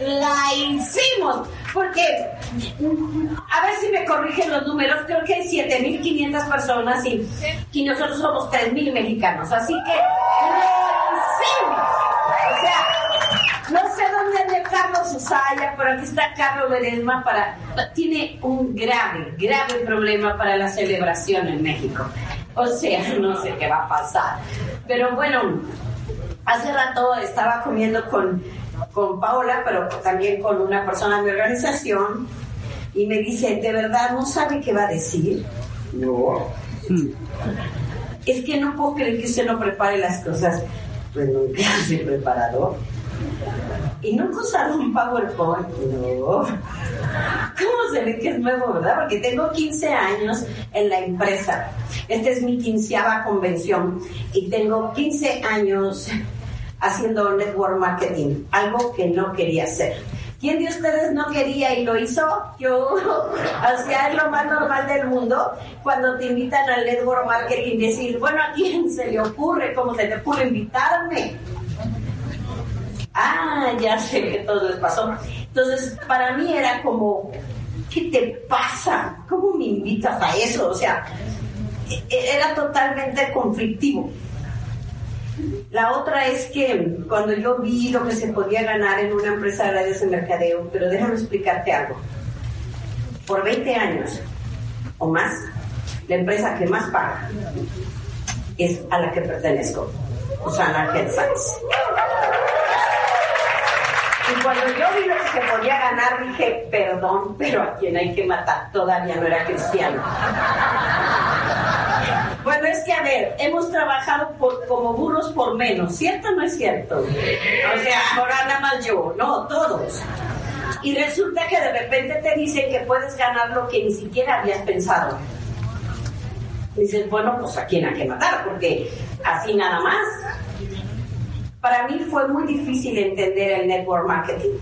La hicimos. Porque, a ver si me corrigen los números, creo que hay 7.500 personas y, y nosotros somos 3.000 mexicanos. Así que, la hicimos. O sea, no sé dónde anda Carlos Usaya, pero aquí está Carlos Ledesma para... Tiene un grave, grave problema para la celebración en México. O sea, no sé qué va a pasar. Pero bueno, hace rato estaba comiendo con, con Paola, pero también con una persona de mi organización, y me dice, ¿de verdad no sabe qué va a decir? No. Es que no puedo creer que usted no prepare las cosas. Pues nunca hace preparador. Y nunca usado un PowerPoint. No. ¿Cómo se ve que es nuevo, verdad? Porque tengo 15 años en la empresa. Esta es mi quinceava convención y tengo 15 años haciendo network marketing, algo que no quería hacer. ¿Quién de ustedes no quería y lo hizo? Yo, o sea, es lo más normal del mundo cuando te invitan al network marketing decir, bueno, ¿a quién se le ocurre? ¿Cómo se le ocurre invitarme? Ah, ya sé que todo les pasó. Entonces, para mí era como, ¿qué te pasa? ¿Cómo me invitas a eso? O sea, e- e- era totalmente conflictivo. La otra es que cuando yo vi lo que se podía ganar en una empresa de redes de mercadeo, pero déjame explicarte algo. Por 20 años o más, la empresa que más paga es a la que pertenezco, o sea, la Head Science. Y cuando yo vi lo que se podía ganar, dije, perdón, pero a quien hay que matar todavía no era cristiano. Bueno, es que a ver, hemos trabajado por, como burros por menos, ¿cierto o no es cierto? O sea, ahora nada más yo, no, todos. Y resulta que de repente te dicen que puedes ganar lo que ni siquiera habías pensado. Dices, bueno, pues a quién hay que matar, porque así nada más. Para mí fue muy difícil entender el network marketing.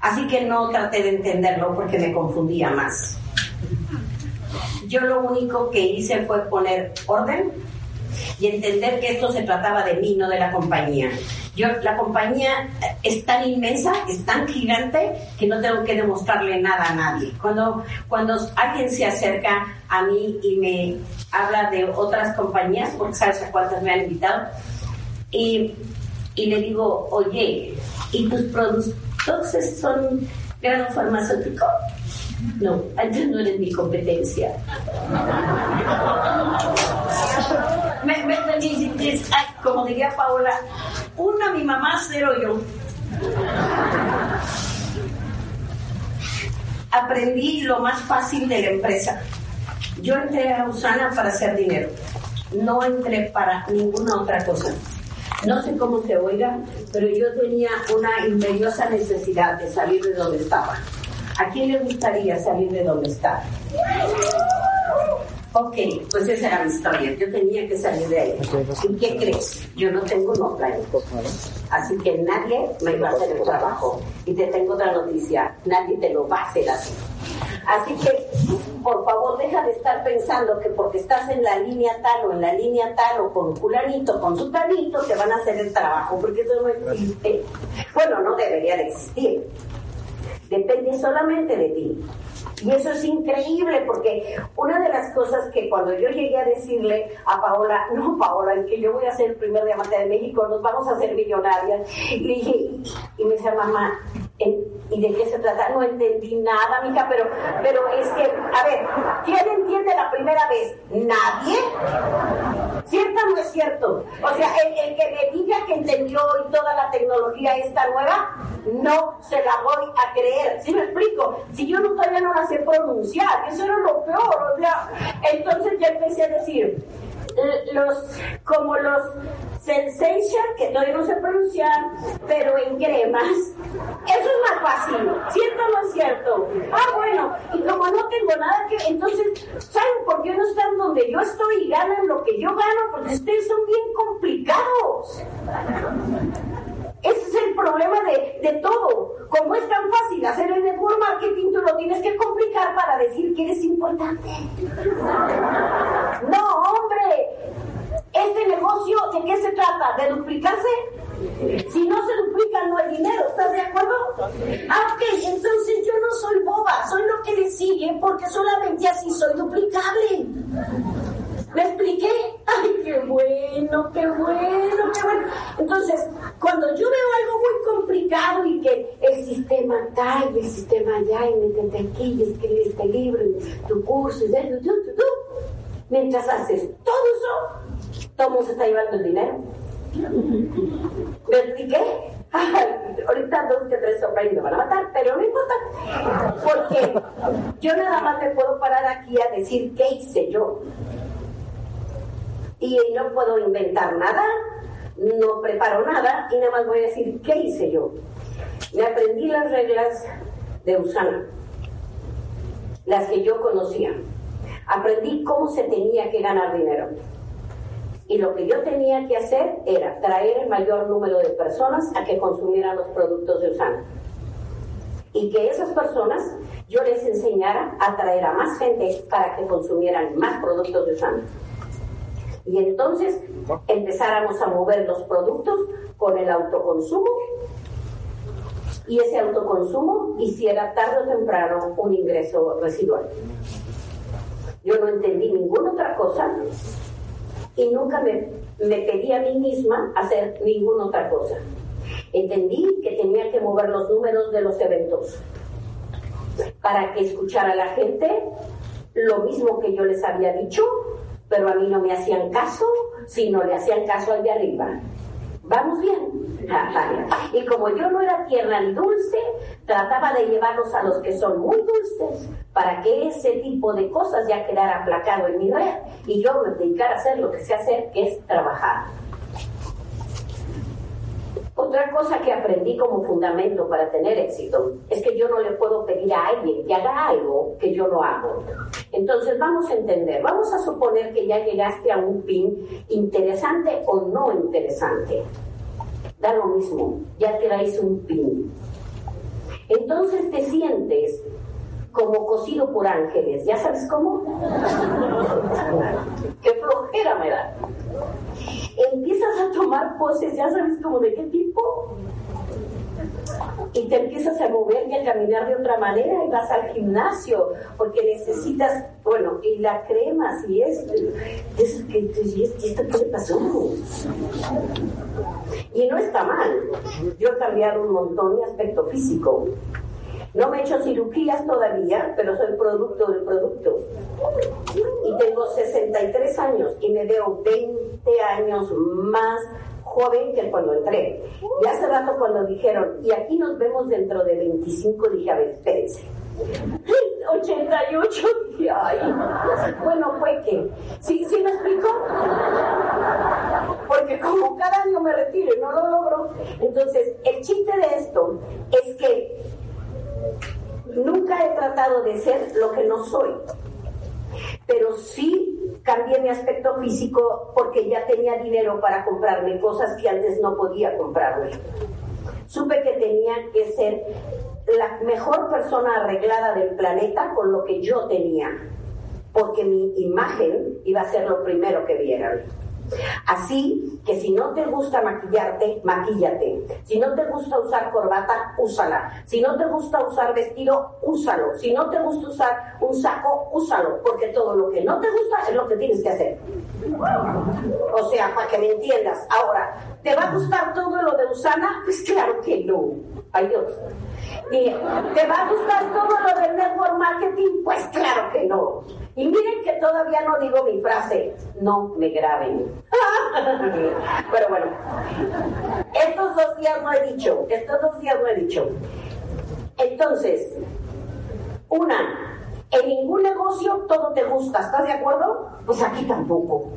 Así que no traté de entenderlo porque me confundía más. Yo lo único que hice fue poner orden y entender que esto se trataba de mí, no de la compañía. Yo, la compañía es tan inmensa, es tan gigante, que no tengo que demostrarle nada a nadie. Cuando, cuando alguien se acerca a mí y me habla de otras compañías, porque sabes a cuántas me han invitado, y, y le digo, oye, ¿y tus productos son grado farmacéutico? No, entonces no eres mi competencia. Como diría Paola, una mi mamá, cero yo. Aprendí lo más fácil de la empresa. Yo entré a Usana para hacer dinero. No entré para ninguna otra cosa. No sé cómo se oiga, pero yo tenía una imperiosa necesidad de salir de donde estaba. ¿A quién le gustaría salir de donde está? Ok, pues esa era mi historia. Yo tenía que salir de ahí. ¿Y qué crees? Yo no tengo un offline. Así que nadie me iba a hacer el trabajo. Y te tengo otra noticia. Nadie te lo va a hacer así. Así que, por favor, deja de estar pensando que porque estás en la línea tal o en la línea tal o con fulanito, con sutanito, te van a hacer el trabajo, porque eso no existe. Bueno, no debería de existir depende solamente de ti. Y eso es increíble porque una de las cosas que cuando yo llegué a decirle a Paola, no Paola, es que yo voy a ser el primer diamante de México, nos vamos a hacer millonarias. Y dije, y me decía mamá, ¿en- ¿y de qué se trata? No entendí nada, mija, pero, pero es que, a ver, ¿quién entiende la primera vez? ¿Nadie? ¿Cierto o no es cierto? O sea, el, que me diga que entendió hoy toda la tecnología esta nueva, no se la voy a creer. ¿Sí me explico? Si yo no, todavía no la sé pronunciar, eso era lo peor. O sea, entonces ya empecé a decir, los, como los sensation, que todavía no sé pronunciar, pero en cremas, eso es más fácil. ¿Cierto o no es cierto? Ah, bueno, y como no tengo nada que, entonces, ¿saben por qué no están donde yo estoy y ganan lo que yo gano? Porque ustedes son bien complicados. Ese es el problema de, de todo. Como es tan fácil hacer el network marketing, tú lo tienes que complicar para decir que eres importante. No, hombre. Este negocio, ¿de qué se trata? ¿De duplicarse? Si no se duplica, no hay dinero. ¿Estás de acuerdo? Ah, ok, entonces yo no soy boba, soy lo que le sigue porque solamente así soy duplicable. ¿Me expliqué? ¡Ay, qué bueno, qué bueno, qué bueno! Entonces, cuando yo veo algo muy complicado y que el sistema acá y el sistema allá, y métete aquí y escribe este libro, tu curso, y tú, tú, mientras haces todo eso, todo se está llevando el dinero. ¿Me expliqué? ahorita dos que tres hombres me van a matar, pero no importa, porque yo nada más me puedo parar aquí a decir qué hice yo y no puedo inventar nada, no preparo nada y nada más voy a decir qué hice yo. Me aprendí las reglas de Usana, las que yo conocía. Aprendí cómo se tenía que ganar dinero. Y lo que yo tenía que hacer era traer el mayor número de personas a que consumieran los productos de Usana. Y que esas personas yo les enseñara a traer a más gente para que consumieran más productos de Usana. Y entonces empezáramos a mover los productos con el autoconsumo y ese autoconsumo hiciera tarde o temprano un ingreso residual. Yo no entendí ninguna otra cosa y nunca me, me pedí a mí misma hacer ninguna otra cosa. Entendí que tenía que mover los números de los eventos para que escuchara la gente lo mismo que yo les había dicho pero a mí no me hacían caso, sino le hacían caso al de arriba. ¿Vamos bien? Y como yo no era tierna ni dulce, trataba de llevarlos a los que son muy dulces para que ese tipo de cosas ya quedara aplacado en mi red y yo me dedicara a hacer lo que sé hacer, que es trabajar. Otra cosa que aprendí como fundamento para tener éxito es que yo no le puedo pedir a alguien que haga algo que yo no hago. Entonces vamos a entender, vamos a suponer que ya llegaste a un pin interesante o no interesante. Da lo mismo, ya traes un pin. Entonces te sientes como cosido por ángeles. ¿Ya sabes cómo? Qué flojera me da empiezas a tomar poses, ya sabes como de qué tipo, y te empiezas a mover y a caminar de otra manera y vas al gimnasio porque necesitas, bueno, y la crema, si es, es que, ¿y esto qué le pasó? Y no está mal. Yo he cambiado un montón mi aspecto físico. No me he hecho cirugías todavía, pero soy producto del producto. Y tengo 63 años y me veo 20 años más joven que cuando entré. Y hace rato cuando dijeron, y aquí nos vemos dentro de 25, dije, a ver, espérense. 88, dije, ay. Bueno, fue que. ¿Sí, ¿Sí me explico? Porque como cada año me retiro y no lo logro. Entonces, el chiste de esto es que Nunca he tratado de ser lo que no soy, pero sí cambié mi aspecto físico porque ya tenía dinero para comprarme cosas que antes no podía comprarme. Supe que tenía que ser la mejor persona arreglada del planeta con lo que yo tenía, porque mi imagen iba a ser lo primero que vieran. Así que si no te gusta maquillarte, maquíllate. Si no te gusta usar corbata, úsala. Si no te gusta usar vestido, úsalo. Si no te gusta usar un saco, úsalo. Porque todo lo que no te gusta es lo que tienes que hacer. O sea, para que me entiendas. Ahora, ¿te va a gustar todo lo de Usana? Pues claro que no. Ay Dios. ¿te va a gustar todo lo del network marketing? Pues claro que no. Y miren que todavía no digo mi frase, no me graben. Pero bueno, estos dos días no he dicho, estos dos días no he dicho. Entonces, una, en ningún negocio todo te gusta, ¿estás de acuerdo? Pues aquí tampoco.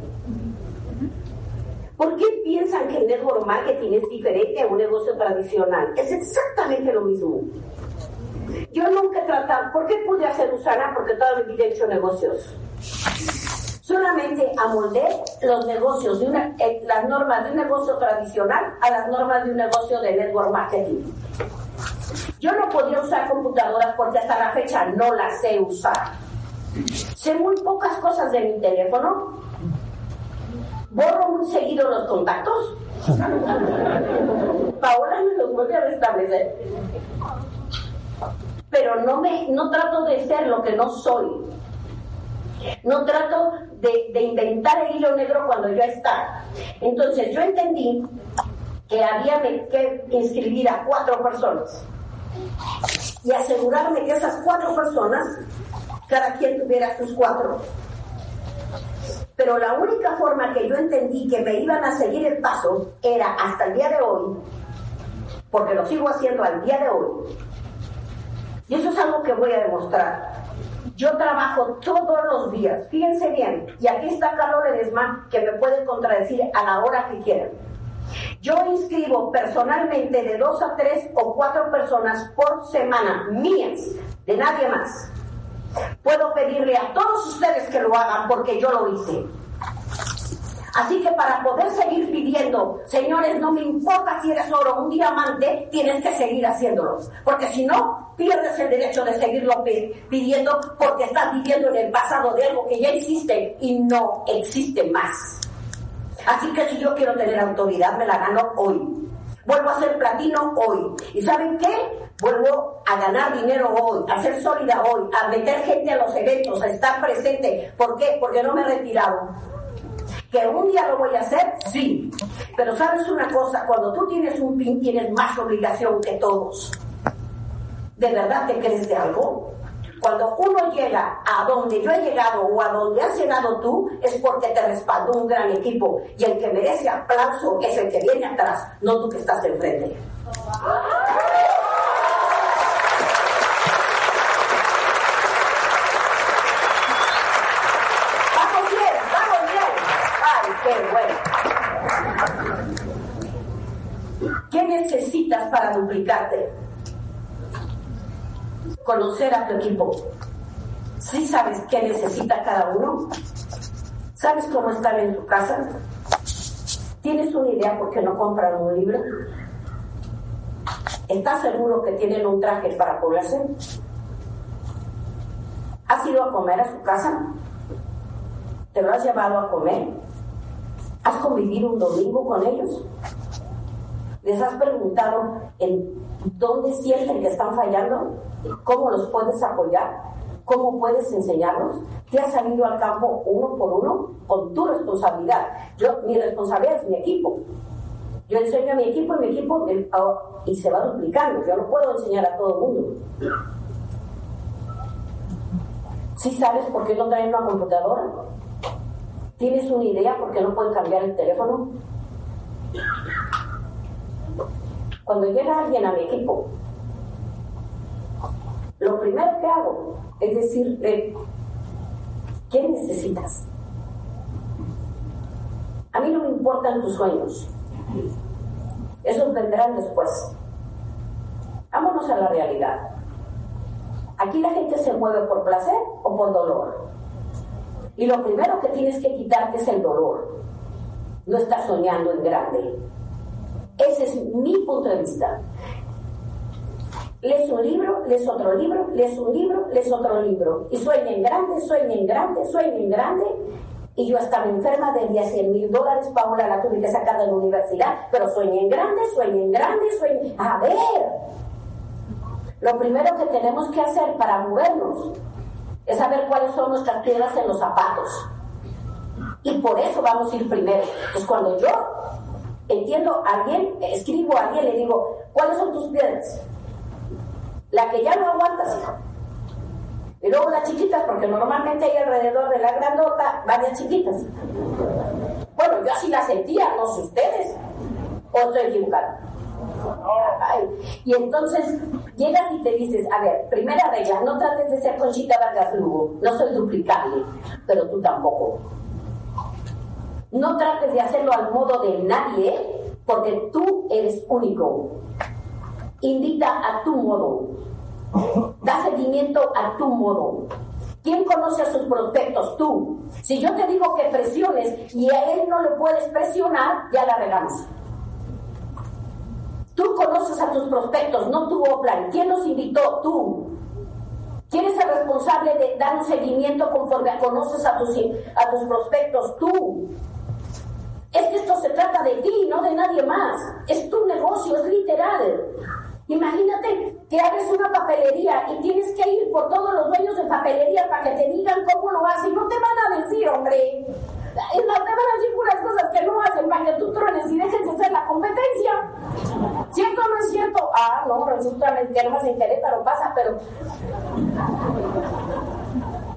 ¿Por qué piensan que el network marketing es diferente a un negocio tradicional? Es exactamente lo mismo. Yo nunca he tratado, ¿por qué pude hacer Usana? Porque toda mi vida he hecho negocios. Solamente amoldé los negocios, de eh, las normas de un negocio tradicional a las normas de un negocio de network marketing. Yo no podía usar computadoras porque hasta la fecha no las sé usar. Sé muy pocas cosas de mi teléfono. Borro muy seguido los contactos Paola me los vuelve a restablecer. Pero no, me, no trato de ser lo que no soy. No trato de, inventar el hilo negro cuando ya está. Entonces yo entendí que había que inscribir a cuatro personas y asegurarme que esas cuatro personas, cada quien tuviera sus cuatro. Pero la única forma que yo entendí que me iban a seguir el paso era hasta el día de hoy, porque lo sigo haciendo al día de hoy. Y eso es algo que voy a demostrar. Yo trabajo todos los días, fíjense bien, y aquí está Carlos Ledesma que me puede contradecir a la hora que quieran yo inscribo personalmente de dos a tres o cuatro personas por semana, mías, de nadie más. Puedo pedirle a todos ustedes que lo hagan porque yo lo hice. Así que para poder seguir pidiendo, señores, no me importa si eres oro un diamante, tienes que seguir haciéndolo. Porque si no, pierdes el derecho de seguirlo pidiendo porque estás viviendo en el pasado de algo que ya existe y no existe más. Así que si yo quiero tener autoridad, me la gano hoy. Vuelvo a ser platino hoy. ¿Y saben qué? Vuelvo a ganar dinero hoy, a ser sólida hoy, a meter gente a los eventos, a estar presente. ¿Por qué? Porque no me he retirado. ¿Que un día lo voy a hacer? Sí. Pero sabes una cosa, cuando tú tienes un pin tienes más obligación que todos. ¿De verdad te crees de algo? Cuando uno llega a donde yo he llegado o a donde has llegado tú, es porque te respaldó un gran equipo. Y el que merece aplauso es el que viene atrás, no tú que estás enfrente. Vamos bien, vamos bien. Ay, qué bueno. ¿Qué necesitas para duplicarte? conocer a tu equipo. si sabes qué necesita cada uno? ¿Sabes cómo están en su casa? ¿Tienes una idea por qué no compran un libro? ¿Estás seguro que tienen un traje para ponerse? ¿Has ido a comer a su casa? ¿Te lo has llevado a comer? ¿Has convivido un domingo con ellos? ¿Les has preguntado en dónde sienten que están fallando? ¿Cómo los puedes apoyar? ¿Cómo puedes enseñarlos? ¿Te has salido al campo uno por uno con tu responsabilidad? Yo, mi responsabilidad es mi equipo. Yo enseño a mi equipo y mi equipo y se va duplicando. Yo no puedo enseñar a todo el mundo. ¿Sí sabes por qué no traen una computadora? ¿Tienes una idea por qué no pueden cambiar el teléfono? Cuando llega alguien a mi equipo lo primero que hago es decirle, ¿qué necesitas? A mí no me importan tus sueños. Esos vendrán después. Vámonos a la realidad. Aquí la gente se mueve por placer o por dolor. Y lo primero que tienes que quitarte es el dolor. No estás soñando en grande. Ese es mi punto de vista. Lees un libro, lees otro libro, lees un libro, lees otro libro. Y sueña en grande, sueña en grande, sueña en grande. Y yo estaba enferma, debía 100 mil dólares, Paula la tuve que sacar de la universidad, pero sueña en grande, sueña en grande, sueña... A ver, lo primero que tenemos que hacer para movernos es saber cuáles son nuestras piedras en los zapatos. Y por eso vamos a ir primero. Pues cuando yo entiendo a alguien, escribo a alguien, le digo, ¿cuáles son tus piedras? La que ya no aguantas, hijo. Y luego las chiquitas, porque normalmente hay alrededor de la grandota varias chiquitas. Bueno, yo así la sentía, no sé ustedes. O estoy equivocada. Y entonces llegas y te dices, a ver, primera regla, no trates de ser Conchita Vargas Lugo, no soy duplicable, pero tú tampoco. No trates de hacerlo al modo de nadie, porque tú eres único. Invita a tu modo. Da seguimiento a tu modo. ¿Quién conoce a sus prospectos? Tú. Si yo te digo que presiones y a él no le puedes presionar, ya la regamos. Tú conoces a tus prospectos, no tu Oplan. ¿Quién los invitó? Tú. ¿Quién es el responsable de dar un seguimiento conforme conoces a tus, a tus prospectos? Tú. Es que esto se trata de ti, no de nadie más. Es tu negocio, es literal. Imagínate que abres una papelería y tienes que ir por todos los dueños de papelería para que te digan cómo lo hacen. No te van a decir, hombre. No te van a decir puras cosas que no hacen para que tú trones y dejes de ser la competencia. ¿Cierto o no es cierto? Ah, no, resulta que no más en Querétaro pasa, pero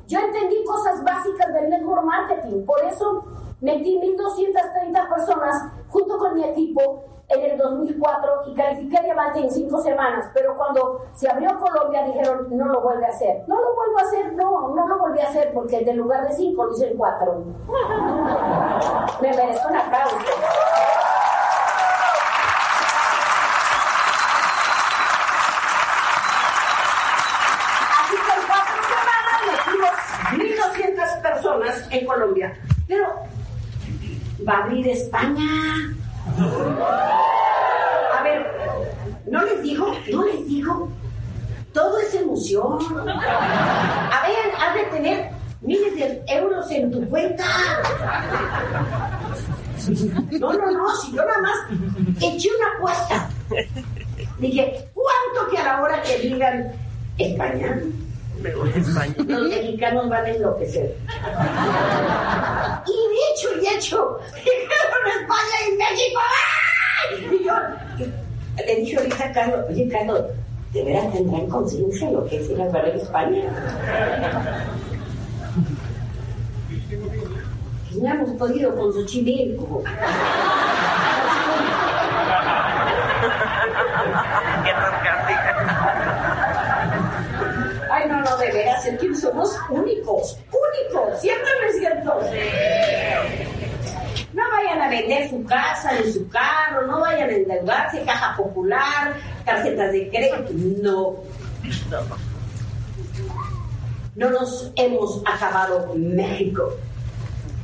yo entendí cosas básicas del network marketing, por eso metí 1.230 personas junto con mi equipo en el 2004 y califiqué diamante en cinco semanas, pero cuando se abrió Colombia dijeron no lo vuelve a hacer. No lo vuelvo a hacer, no, no lo volví a hacer porque en lugar de cinco lo hice en cuatro. Me merezco un aplauso. en Colombia. Pero va a abrir España. A ver, ¿no les digo? ¿No les digo? Todo es emoción. A ver, has de tener miles de euros en tu cuenta. No, no, no, si yo nada más eché una apuesta. Dije, ¿cuánto que a la hora que digan España? Los mexicanos van a enloquecer. Y dicho y hecho, dijeron España y México. Y yo le dije ahorita a Carlos, oye Carlos, ¿de veras tendrán conciencia lo que es ir a ver España? No hemos podido con su Xochimilco. Qué de veras, que somos únicos, únicos, ¿cierto o no? No vayan a vender su casa ni su carro, no vayan a endeudarse, caja popular, tarjetas de crédito, no. No nos hemos acabado México.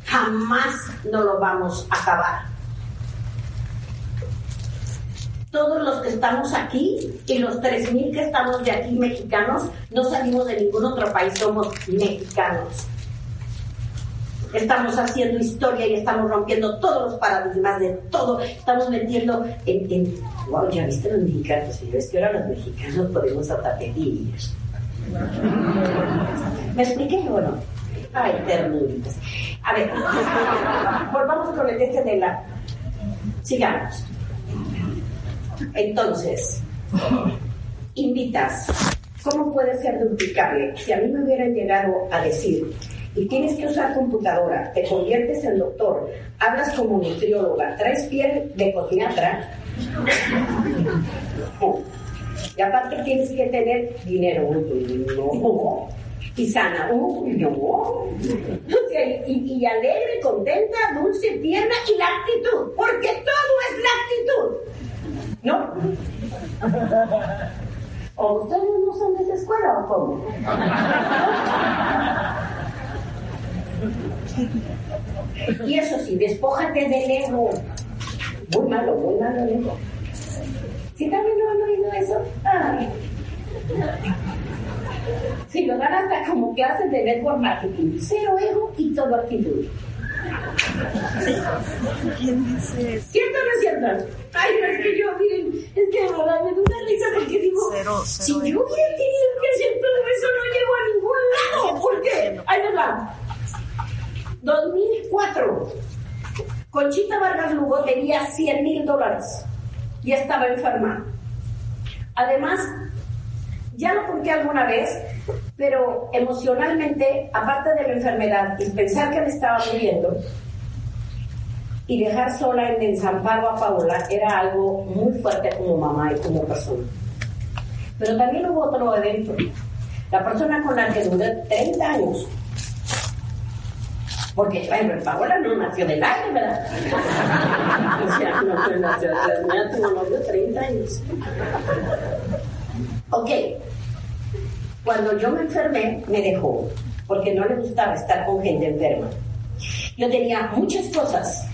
Jamás no lo vamos a acabar todos los que estamos aquí y los 3.000 que estamos de aquí mexicanos, no salimos de ningún otro país, somos mexicanos. Estamos haciendo historia y estamos rompiendo todos los paradigmas de todo. Estamos metiendo en. wow, ya viste los mexicanos, es que ahora los mexicanos podemos pedir. ¿Me expliqué o no? Ay, ternuritas. A ver, volvamos con el este de la. Sigamos. Entonces, invitas, ¿cómo puede ser duplicable? Si a mí me hubieran llegado a decir, y tienes que usar computadora, te conviertes en doctor, hablas como nutrióloga, traes piel de cosmiatra, y aparte tienes que tener dinero, y sana, no, y, y alegre, contenta, dulce, tierna y la actitud, porque todo es la actitud. ¿No? ¿O ustedes no son de esa escuela o cómo? Y eso sí, despójate del ego. Muy malo, muy malo el ego. ¿Sí también lo han oído eso? Ay. Si lo dan hasta como clases de network marketing. Cero ego y todo actitud. ¿Quién dice eso? ¿Cierto o no es cierto? Ay, no es que yo, miren, es que verdad me da una risa porque digo, si yo hubiera tenido que hacer todo eso, no llego a ningún lado. ¿Por qué? Ahí va. 2004. Conchita Vargas Lugo tenía 100 mil dólares y estaba enferma. Además, ya lo conté alguna vez, pero emocionalmente, aparte de la enfermedad y pensar que me estaba muriendo, y dejar sola en desamparo a Paola era algo muy fuerte como mamá y como persona. Pero también hubo otro evento. La persona con la que duré 30 años, porque bueno, Paola no nació del aire, ¿verdad? o sea, no nació del aire, tuvo novio 30 años. Ok, cuando yo me enfermé, me dejó, porque no le gustaba estar con gente enferma. Yo tenía muchas cosas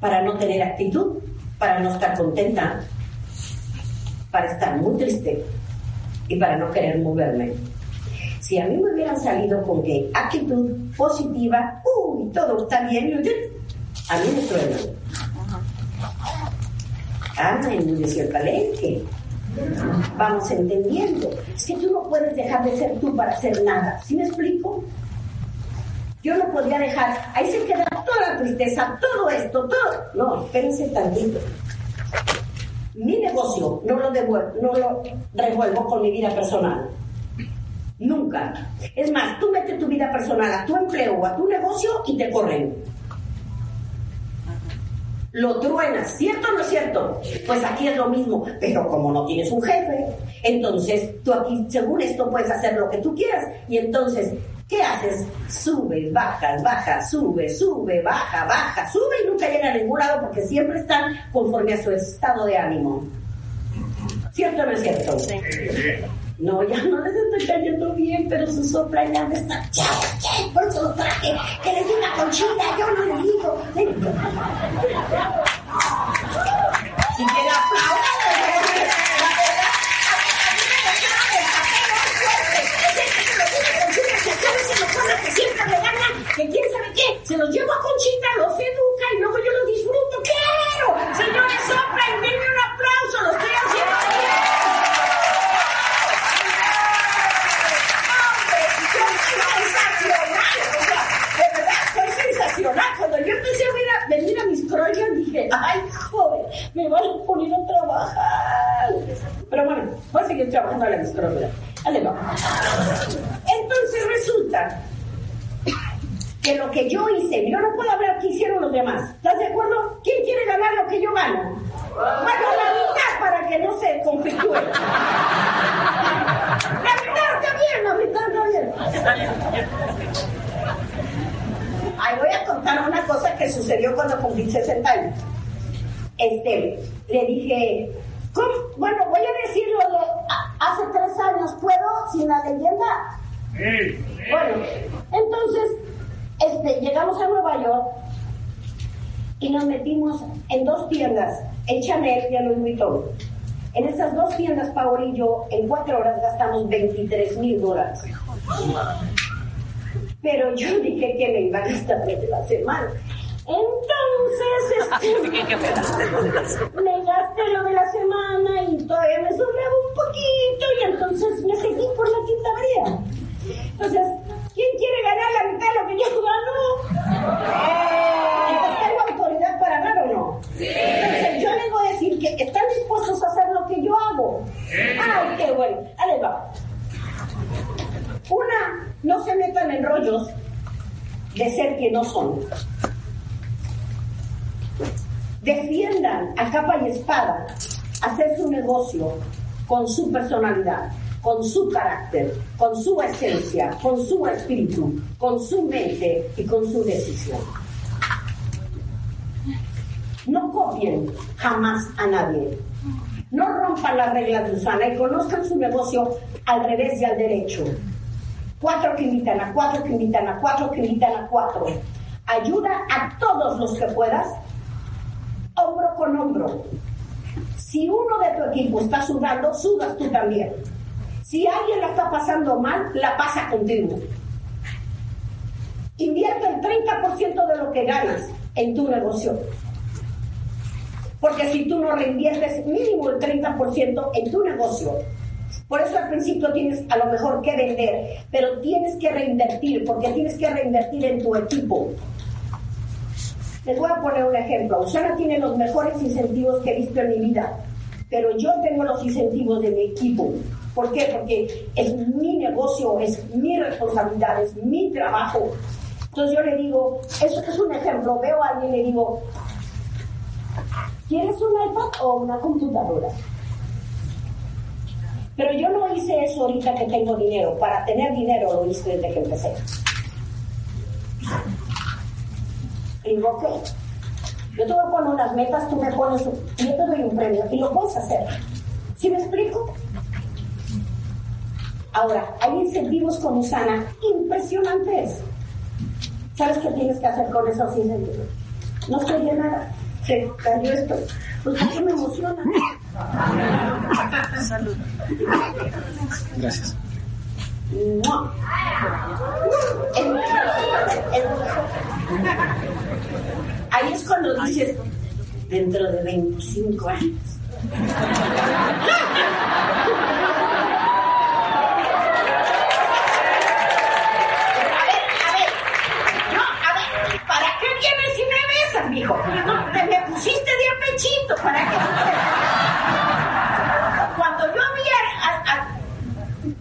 para no tener actitud, para no estar contenta, para estar muy triste y para no querer moverme. Si a mí me hubieran salido con que actitud positiva, uy, todo está bien, A mí me truena. Ah, enmudeció el palenque. Vamos entendiendo. Es que tú no puedes dejar de ser tú para hacer nada. ¿Sí me explico? Yo no podía dejar. Ahí se queda toda la tristeza, todo esto, todo. No, espérense tantito. Mi negocio no lo, devuelvo, no lo revuelvo con mi vida personal. Nunca. Es más, tú metes tu vida personal a tu empleo o a tu negocio y te corren. Lo truenas, ¿cierto o no es cierto? Pues aquí es lo mismo, pero como no tienes un jefe, entonces tú aquí, según esto, puedes hacer lo que tú quieras. Y entonces, ¿qué haces? Subes, bajas, bajas, sube, sube, baja, baja, sube y nunca llega a ningún lado porque siempre están conforme a su estado de ánimo. ¿Cierto o no es cierto? Sí. No, ya no les estoy cayendo bien, pero su sopla ya me está. ¡Ya, ya! Por eso lo traje. Que les diga conchita, yo no les digo. Si quiere que siempre me ganan, que quién sabe qué. Se los llevo a Conchita, los educa y luego yo los disfruto. ¡Claro! Señores, soplan, denme un aplauso, lo estoy haciendo bien. Cuando yo empecé a venir a mis croyos, ay, joder, me van a poner a trabajar. Pero bueno, voy a seguir trabajando a la croyos. Dale. Entonces resulta que lo que yo hice, yo no puedo hablar qué hicieron los demás. ¿Estás de acuerdo? ¿Quién quiere ganar lo que yo gano? Bueno, la mitad para que no se conflictúe. La mitad está bien, la mitad está bien. Contar una cosa que sucedió cuando cumplí 60 años. Este, le dije, ¿cómo? bueno, voy a decirlo de hace tres años, ¿puedo sin la leyenda? Sí. Bueno, entonces, este, llegamos a Nueva York y nos metimos en dos tiendas, en Chanel y en Louis Vuitton. En esas dos tiendas, Paul y yo, en cuatro horas gastamos 23 mil dólares. Pero yo dije que me iba a gastar de la semana. Entonces, este, me gasté lo de la semana y todavía me sobraba un poquito y entonces me seguí por la quinta maría. Entonces, ¿quién quiere ganar la mitad de lo que yo gano? Entonces, ¿tengo autoridad para ganar o no? Entonces, yo les voy a decir que están dispuestos a hacer lo que yo hago. ¡Ay, qué bueno! Ahí va. Una, no se metan en rollos de ser que no son. Defiendan a capa y espada hacer su negocio con su personalidad, con su carácter, con su esencia, con su espíritu, con su mente y con su decisión. No copien jamás a nadie. No rompan las reglas de Usana y conozcan su negocio al revés y al derecho cuatro que invitan a cuatro que invitan a cuatro que invitan a cuatro. Ayuda a todos los que puedas, hombro con hombro. Si uno de tu equipo está sudando, sudas tú también. Si alguien la está pasando mal, la pasa contigo. Invierte el 30% de lo que ganas en tu negocio. Porque si tú no reinviertes mínimo el 30% en tu negocio, por eso al principio tienes a lo mejor que vender, pero tienes que reinvertir, porque tienes que reinvertir en tu equipo. Les voy a poner un ejemplo. Usana tiene los mejores incentivos que he visto en mi vida, pero yo tengo los incentivos de mi equipo. ¿Por qué? Porque es mi negocio, es mi responsabilidad, es mi trabajo. Entonces yo le digo, eso es un ejemplo, veo a alguien y le digo, ¿quieres un iPad o una computadora? Pero yo no hice eso ahorita que tengo dinero. Para tener dinero lo hice desde que empecé. Y ok, yo te voy a poner unas metas, tú me pones, yo te doy un premio y lo puedes hacer. ¿Sí me explico? Ahora, hay incentivos con Usana impresionantes. ¿Sabes qué tienes que hacer con esos incentivos? No estoy de. Se cayó esto. Pues qué me emociona. Salud. Gracias. Ahí es cuando dices, dentro de 25 años.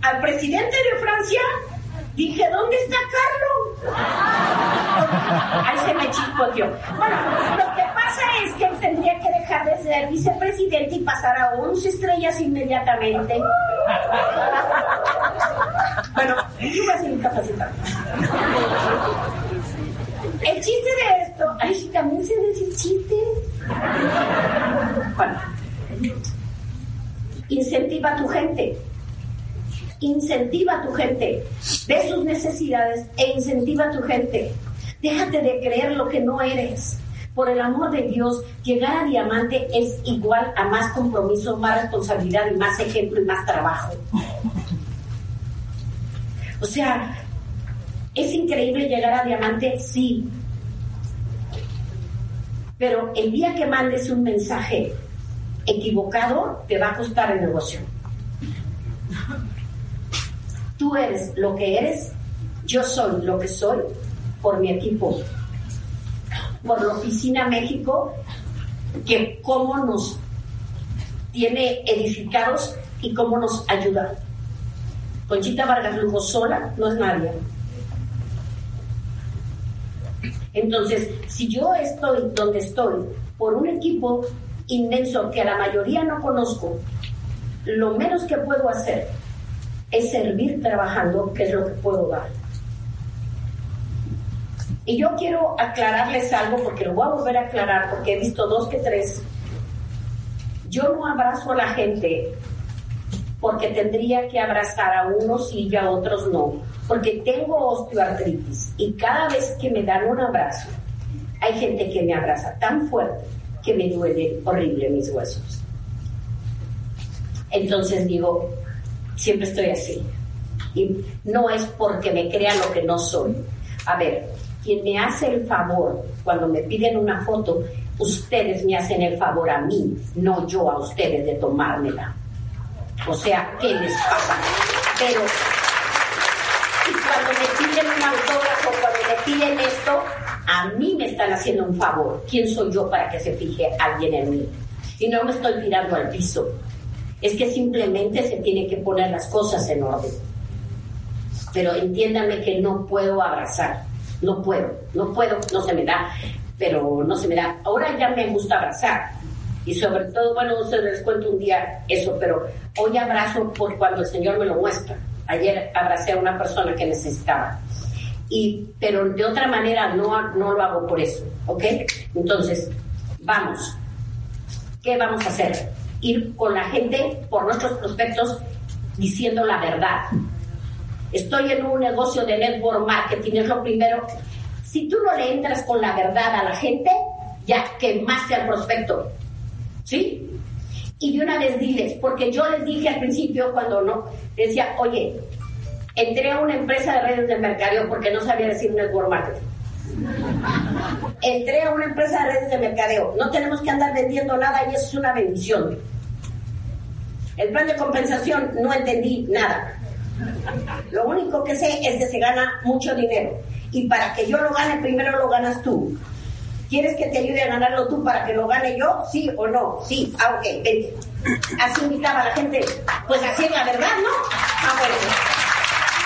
Al presidente de Francia, dije, ¿dónde está Carlos? Ahí se me chispoteó. Bueno, lo que pasa es que él tendría que dejar de ser vicepresidente y pasar a 11 estrellas inmediatamente. Bueno, yo voy a ser incapacitado. El chiste de esto, ay, sí, también se decir chistes. Bueno, incentiva a tu gente incentiva a tu gente, ve sus necesidades e incentiva a tu gente. Déjate de creer lo que no eres. Por el amor de Dios, llegar a diamante es igual a más compromiso, más responsabilidad y más ejemplo y más trabajo. O sea, ¿es increíble llegar a diamante? Sí. Pero el día que mandes un mensaje equivocado, te va a costar el negocio. Tú eres lo que eres, yo soy lo que soy por mi equipo, por la Oficina México, que cómo nos tiene edificados y cómo nos ayuda. Conchita Vargas Lujo sola no es nadie. Entonces, si yo estoy donde estoy por un equipo inmenso que a la mayoría no conozco, lo menos que puedo hacer es servir trabajando, que es lo que puedo dar. Y yo quiero aclararles algo, porque lo voy a volver a aclarar, porque he visto dos que tres. Yo no abrazo a la gente porque tendría que abrazar a unos y a otros no, porque tengo osteoartritis y cada vez que me dan un abrazo, hay gente que me abraza tan fuerte que me duele horrible mis huesos. Entonces digo, Siempre estoy así. Y no es porque me crea lo que no soy. A ver, quien me hace el favor cuando me piden una foto, ustedes me hacen el favor a mí, no yo a ustedes de tomármela. O sea, ¿qué les pasa? Pero, y cuando me piden un autógrafo, cuando me piden esto, a mí me están haciendo un favor. ¿Quién soy yo para que se fije alguien en mí? Y no me estoy tirando al piso es que simplemente se tiene que poner las cosas en orden. Pero entiéndame que no puedo abrazar, no puedo, no puedo, no se me da, pero no se me da. Ahora ya me gusta abrazar y sobre todo, bueno, se les cuento un día eso, pero hoy abrazo por cuando el Señor me lo muestra. Ayer abracé a una persona que necesitaba. Y, pero de otra manera no, no lo hago por eso, ¿ok? Entonces, vamos. ¿Qué vamos a hacer? ir con la gente por nuestros prospectos diciendo la verdad. Estoy en un negocio de network marketing, es lo primero. Si tú no le entras con la verdad a la gente, ya quemaste al prospecto. ¿Sí? Y de una vez diles, porque yo les dije al principio cuando no, decía, oye, entré a una empresa de redes de mercadeo porque no sabía decir network marketing. Entré a una empresa de redes de mercadeo. No tenemos que andar vendiendo nada y eso es una bendición. El plan de compensación no entendí nada. Lo único que sé es que se gana mucho dinero. Y para que yo lo gane, primero lo ganas tú. ¿Quieres que te ayude a ganarlo tú para que lo gane yo? ¿Sí o no? Sí. Ah, ok, vente. Así invitaba la gente. Pues así es la verdad, ¿no? Ah, bueno.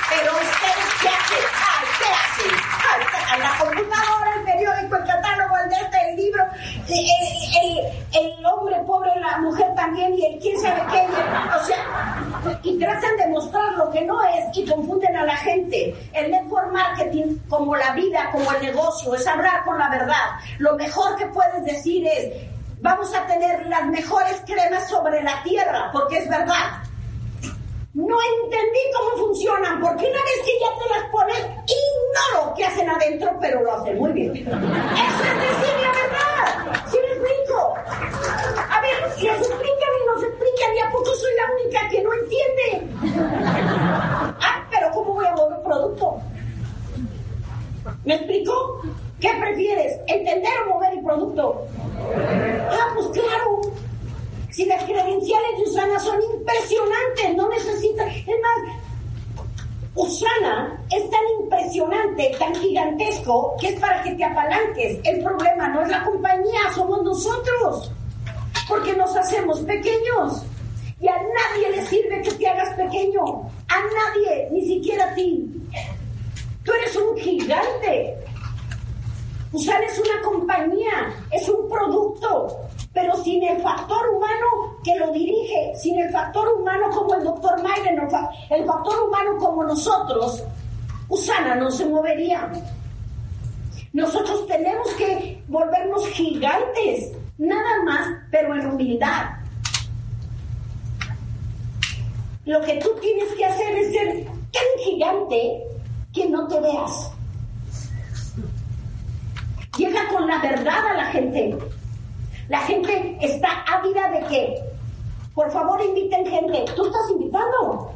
Pero ustedes, ¿qué hacen? Ay, ¿qué hacen? a la computadora, el periódico, el catálogo, el este, el libro, el, hombre pobre, la mujer también, y el quién sabe qué, o sea, y tratan de mostrar lo que no es y confunden a la gente. El network marketing, como la vida, como el negocio, es hablar con la verdad. Lo mejor que puedes decir es, vamos a tener las mejores cremas sobre la tierra, porque es verdad. No entendí cómo funcionan, porque una vez que ya te las pones, ignoro qué hacen adentro, pero lo hacen muy bien. Eso es decir la verdad. ¿Sí me explico? A ver, nos explican y nos explican, y a poco soy la única que no entiende. Ah, pero ¿cómo voy a mover producto? ¿Me explico? ¿Qué prefieres? ¿Entender o mover producto. Ah, pues claro. Si las credenciales de Usana son impresionantes, no necesita. Es más, Usana es tan impresionante, tan gigantesco, que es para que te apalanques. El problema no es la compañía, somos nosotros. Porque nos hacemos pequeños. Y a nadie le sirve que te hagas pequeño. A nadie, ni siquiera a ti. Tú eres un gigante. Usana es una compañía, es un producto, pero sin el factor humano que lo dirige, sin el factor humano como el doctor Mayren, el factor humano como nosotros, Usana no se movería. Nosotros tenemos que volvernos gigantes, nada más, pero en humildad. Lo que tú tienes que hacer es ser tan gigante que no te veas. Llega con la verdad a la gente. La gente está ávida de que, por favor, inviten gente. ¿Tú estás invitando?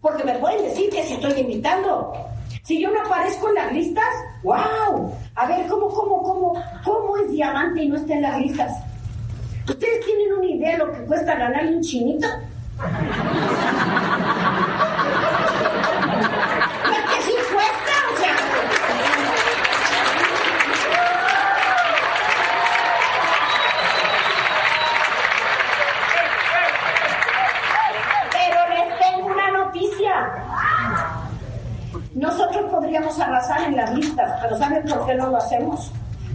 Porque me pueden decir que si estoy invitando. Si yo no aparezco en las listas, ¡wow! A ver, ¿cómo, cómo, cómo, cómo es diamante y no está en las listas? ¿Ustedes tienen una idea de lo que cuesta ganar un chinito? arrasar en las listas, pero ¿saben por qué no lo hacemos?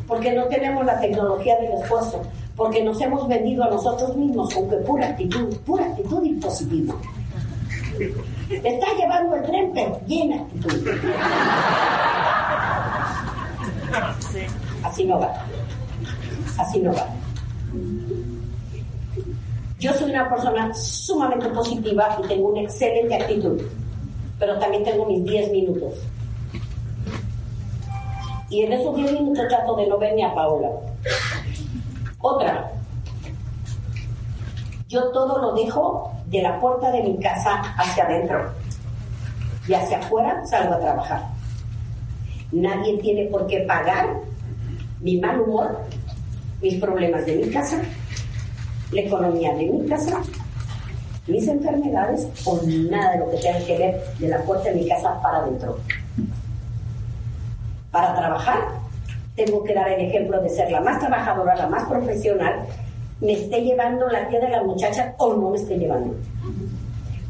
Porque no tenemos la tecnología del esfuerzo, porque nos hemos vendido a nosotros mismos con que pura actitud, pura actitud y positivo. Está llevando el tren, pero llena actitud. Así no va. Así no va. Yo soy una persona sumamente positiva y tengo una excelente actitud, pero también tengo mis 10 minutos. Y en esos 10 minutos trato de no ver ni a Paola. Otra. Yo todo lo dejo de la puerta de mi casa hacia adentro. Y hacia afuera salgo a trabajar. Nadie tiene por qué pagar mi mal humor, mis problemas de mi casa, la economía de mi casa, mis enfermedades o nada de lo que tenga que ver de la puerta de mi casa para adentro para trabajar, tengo que dar el ejemplo de ser la más trabajadora, la más profesional, me esté llevando la tía de la muchacha o no me esté llevando.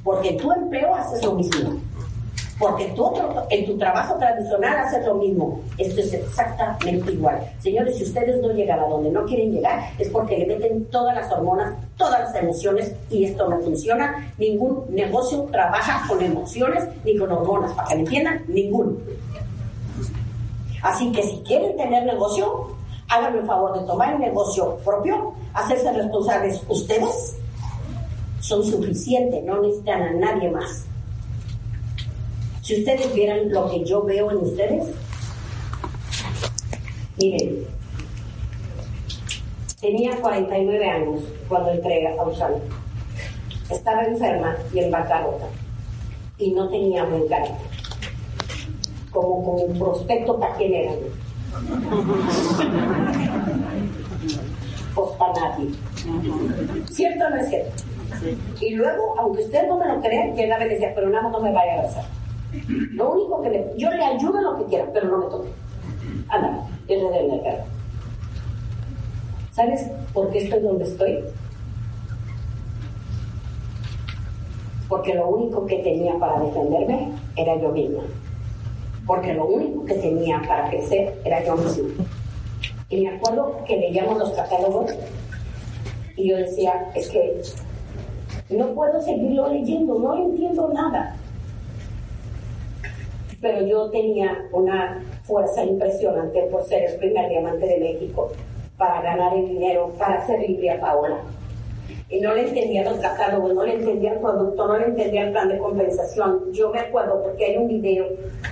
Porque en tu empleo haces lo mismo. Porque tú en tu trabajo tradicional haces lo mismo. Esto es exactamente igual. Señores, si ustedes no llegan a donde no quieren llegar, es porque le meten todas las hormonas, todas las emociones y esto no funciona. Ningún negocio trabaja con emociones ni con hormonas. Para que me entiendan, ninguno. Así que si quieren tener negocio, háganme el favor de tomar el negocio propio, hacerse responsables ustedes. Son suficientes, no necesitan a nadie más. Si ustedes vieran lo que yo veo en ustedes, miren, tenía 49 años cuando entré a Usana. Estaba enferma y en bancarrota y no tenía buen carácter como, como prospecto para quién era. Pues para nadie. ¿Cierto o no es cierto? Y luego, aunque usted no me lo crea, que me decía, pero nada no me vaya a abrazar. Lo único que le, yo le ayudo en lo que quiera, pero no me toque. Anda, yo le doy el mercado. ¿Sabes por qué estoy donde estoy? Porque lo único que tenía para defenderme era yo misma porque lo único que tenía para crecer era yo mismo. Y me acuerdo que leíamos los catálogos y yo decía, es que no puedo seguirlo leyendo, no entiendo nada. Pero yo tenía una fuerza impresionante por ser el primer diamante de México, para ganar el dinero, para libre a Paola y no le entendía los catálogos, no le entendía el producto, no le entendía el plan de compensación. Yo me acuerdo porque hay un video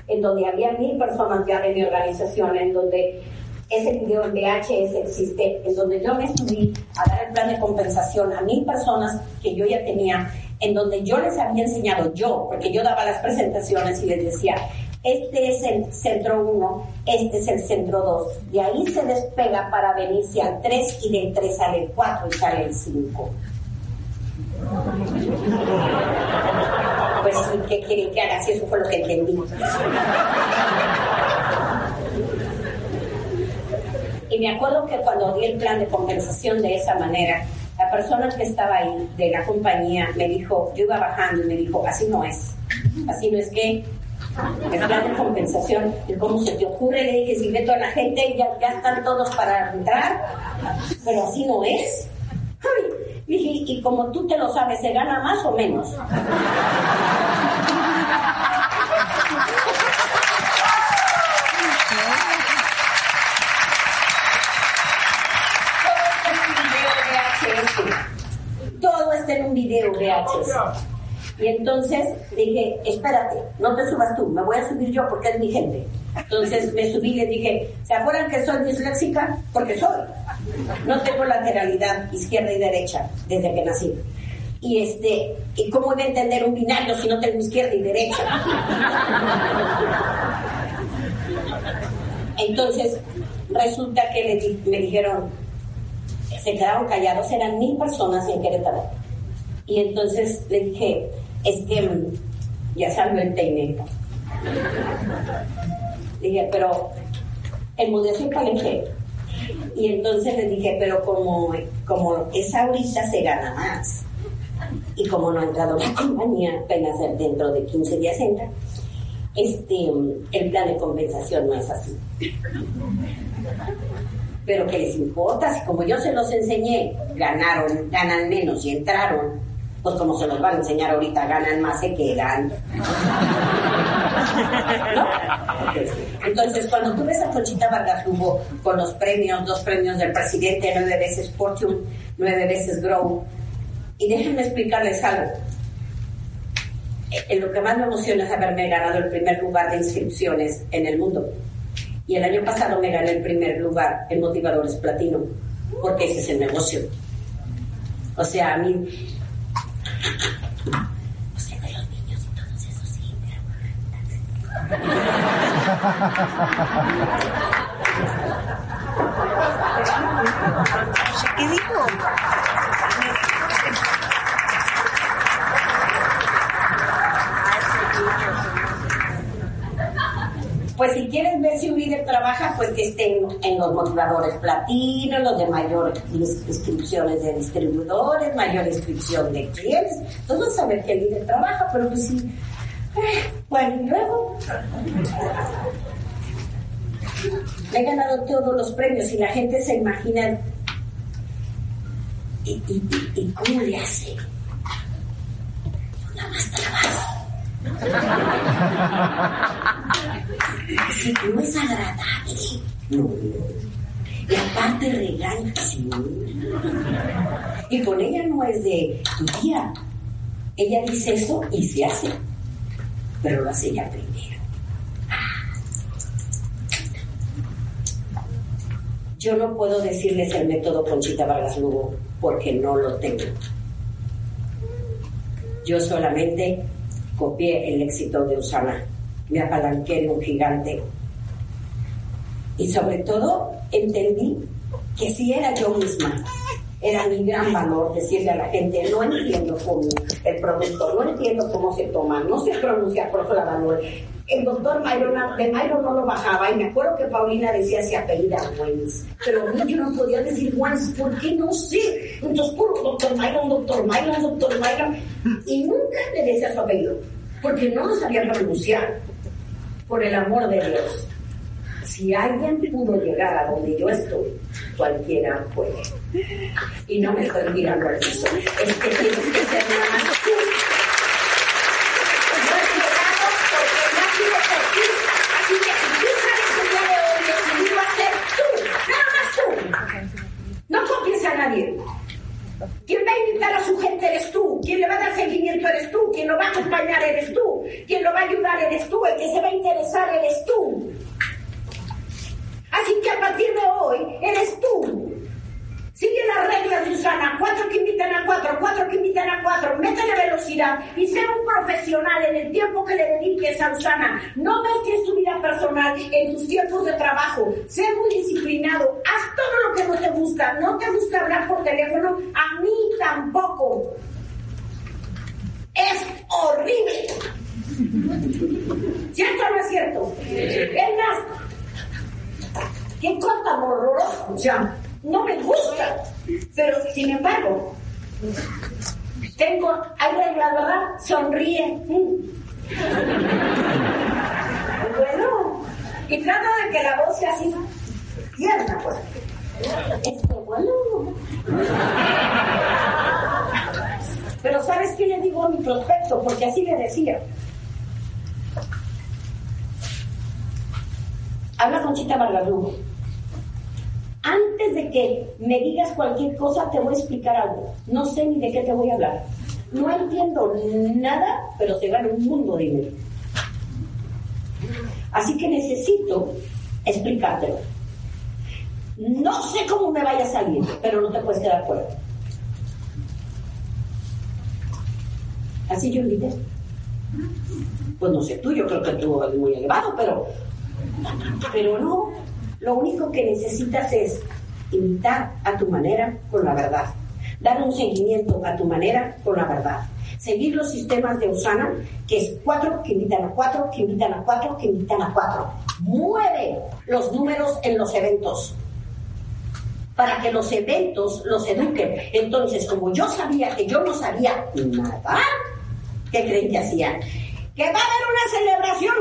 en donde había mil personas ya de mi organización, en donde ese video en VHS existe, en donde yo me subí a dar el plan de compensación a mil personas que yo ya tenía, en donde yo les había enseñado yo, porque yo daba las presentaciones y les decía, Este es el centro 1, este es el centro 2. De ahí se despega para venirse al 3 y del 3 sale el 4 y sale el 5. Pues sí, ¿qué quieren que haga? Si eso fue lo que entendí. Y me acuerdo que cuando di el plan de compensación de esa manera, la persona que estaba ahí de la compañía me dijo, yo iba bajando y me dijo, así no es. Así no es que el plan de compensación, ¿cómo se te ocurre? Le dije, si meto a la gente, ya, ya están todos para entrar, pero así no es. Dije, y como tú te lo sabes, ¿se gana más o menos? Todo está en un video VHS. Y entonces dije, espérate, no te subas tú, me voy a subir yo porque es mi gente. Entonces me subí y le dije, ¿se acuerdan que soy disléxica? Porque soy. No tengo lateralidad izquierda y derecha desde que nací. Y este, ¿y cómo voy a entender un binario si no tengo izquierda y derecha? Entonces, resulta que me dijeron, se quedaron callados, eran mil personas en Querétaro. Y entonces le dije, es que mm, ya salió el peine. Dije, pero el modelo es Palenque. Y entonces le dije, pero como, como es ahorita se gana más. Y como no ha entrado la compañía, apenas dentro de 15 días entra, este, el plan de compensación no es así. Pero que les importa, si como yo se los enseñé, ganaron, ganan menos y entraron, pues como se los van a enseñar ahorita, ganan más, se quedan. Entonces, cuando tú ves a Conchita Vargas Lugo con los premios, dos premios del presidente, nueve veces Fortune, nueve veces Grow, y déjenme explicarles algo. En lo que más me emociona es haberme ganado el primer lugar de inscripciones en el mundo. Y el año pasado me gané el primer lugar en Motivadores Platino, porque ese es el negocio. O sea, a mí o sea, niños y todos esos sí. ¿Qué dijo? Pues si quieres ver si un líder trabaja, pues que estén en los motivadores platino, los de mayor inscripciones de distribuidores, mayor inscripción de clientes. Entonces saber que el líder trabaja, pero pues sí. Eh, bueno, y luego he ganado todos los premios y la gente se imagina y, y cómo le hace. Nada más trabajo. Si no es agradable. No. Y aparte regaña, Y con ella no es de tu tía. Ella dice eso y se hace. Pero lo hace ella primero. Yo no puedo decirles el método Conchita Vargas Lugo porque no lo tengo. Yo solamente copié el éxito de Usana, me apalanqué en un gigante. Y sobre todo entendí que si era yo misma, era mi gran valor decirle a la gente, no entiendo cómo el producto, no entiendo cómo se toma, no sé pronunciar por la. El doctor Myron, de Myron no lo bajaba y me acuerdo que Paulina decía si apellida Wens, pero yo no podía decir Wens, ¿por qué no sé? Entonces puro doctor Myron, doctor Myron, doctor Myron, y nunca le decía su apellido, porque no lo sabía pronunciar, por el amor de Dios. Si alguien pudo llegar a donde yo estoy, cualquiera puede. Y no me estoy mirando al piso. Es que tienes que ser más tú. Yo he llegado porque no ha sido por ti. Así que si tú sabes que día de hoy decidido hacer tú, nada más tú. No copies a nadie. Quien va a invitar a su gente eres tú, quien le va a dar seguimiento eres tú, quien lo va a acompañar eres tú, quien lo va a ayudar eres tú, el que se va a interesar eres tú. Así que a partir de hoy eres tú. Sigue las reglas de Usana, cuatro que invitan a cuatro, cuatro que invitan a cuatro, métele y sé un profesional en el tiempo que le dediques a Usana. No mezcles tu vida personal en tus tiempos de trabajo. Sé muy disciplinado, haz todo lo que no te gusta. No te gusta hablar por teléfono, a mí tampoco. Es horrible. ¿Cierto o no es cierto? Es más, qué cosa tan horroroso. Ya no me gusta. Pero sin embargo, tengo, hay reglas, ¿verdad? Sonríe. Bueno, y trato de que la voz sea así tierna, pues. Este, bueno. Pero ¿sabes qué le digo a mi prospecto? Porque así le decía. Habla con Chita Margarú antes de que me digas cualquier cosa, te voy a explicar algo. No sé ni de qué te voy a hablar. No entiendo nada, pero se gana un mundo de dinero. Así que necesito explicártelo. No sé cómo me vaya a salir, pero no te puedes quedar fuera. Así yo invité. Pues no sé tú, yo creo que tú eres muy elevado, pero, pero no, lo único que necesitas es imitar a tu manera con la verdad, dar un seguimiento a tu manera con la verdad, seguir los sistemas de Usana, que es cuatro que invitan a cuatro, que invitan a cuatro, que invitan a cuatro. Mueve los números en los eventos para que los eventos los eduquen. Entonces, como yo sabía que yo no sabía nada, ¿qué creen que hacían? Que va a haber una celebración,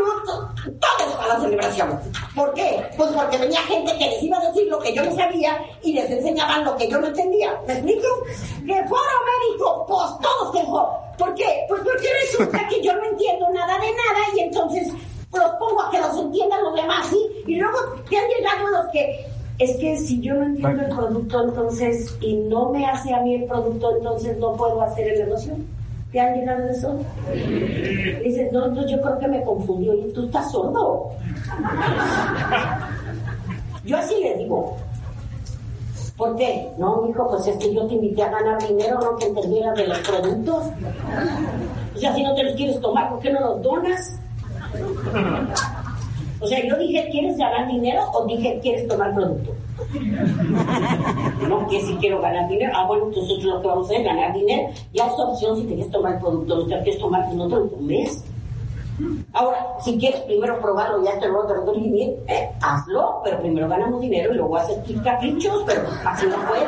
todos para la celebración. ¿Por qué? Pues porque venía gente que les iba a decir lo que yo no sabía y les enseñaban lo que yo no entendía. ¿Me explico? Que foro médico, pues todos tengo. ¿Por qué? Pues porque resulta que yo no entiendo nada de nada y entonces los pongo a que los entiendan los demás, ¿sí? Y luego te han llegado los que es que si yo no entiendo el producto entonces y no me hace a mí el producto entonces no puedo hacer el negocio. ¿Te han llegado eso? Dices, no, no, yo creo que me confundió. Y tú estás sordo. Yo así le digo. ¿Por qué? No, hijo, pues es que yo te invité a ganar dinero, no que entendieras de los productos. O sea, si no te los quieres tomar, ¿por qué no los donas? O sea, yo dije, ¿quieres ganar dinero o dije, ¿quieres tomar producto? No, que si quiero ganar dinero. Ah, bueno, entonces lo que vamos a hacer es ganar dinero. Ya es opción si quieres tomar el producto, te quieres tomar, pues no te lo tomes. Ahora, si quieres primero probarlo, ya te lo doy bien, eh, hazlo, pero primero ganamos dinero y luego haces tus caprichos, pero así no puedo.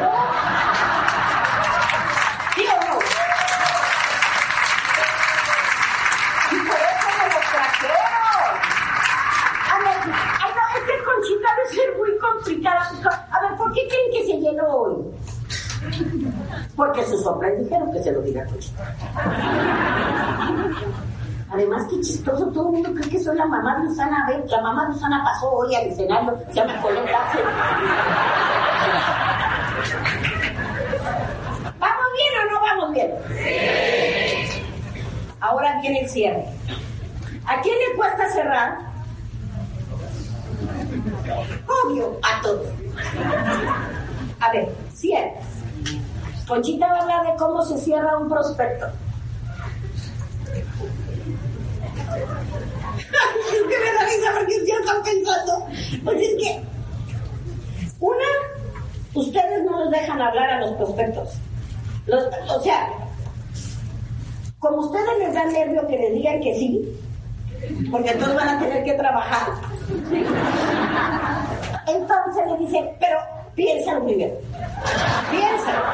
Hoy? Porque sus hombres dijeron que se lo diga. Además, qué chistoso, todo el mundo cree que soy la mamá de Usana. La mamá de Usana pasó hoy al escenario, se me conectarse. ¿Vamos bien o no vamos bien? Ahora viene el cierre. ¿A quién le cuesta cerrar? Obvio, a todos. A ver, cierre. Conchita va a hablar de cómo se cierra un prospecto. es que me da risa porque ya están pensando. Pues es que, una, ustedes no los dejan hablar a los prospectos. O sea, como ustedes les dan nervio que les digan que sí, porque entonces van a tener que trabajar. Entonces le dicen, pero piénsalo primero. Piénsalo.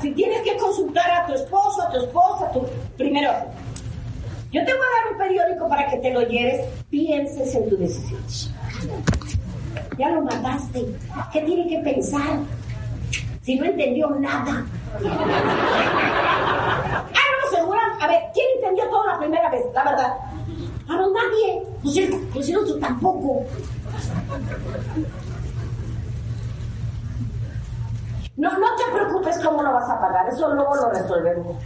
Si tienes que consultar a tu esposo, a tu esposa, tu primero yo te voy a dar un periódico para que te lo lleves. Pienses en tu decisión. Ya lo mataste. ¿Qué tiene que pensar? Si no entendió nada. Ah, no, seguro. A ver, ¿quién entendió todo la primera vez? La verdad. Ah, no, nadie. Pues, pues yo tampoco. No, no te preocupes cómo lo vas a pagar. Eso luego lo resolvemos.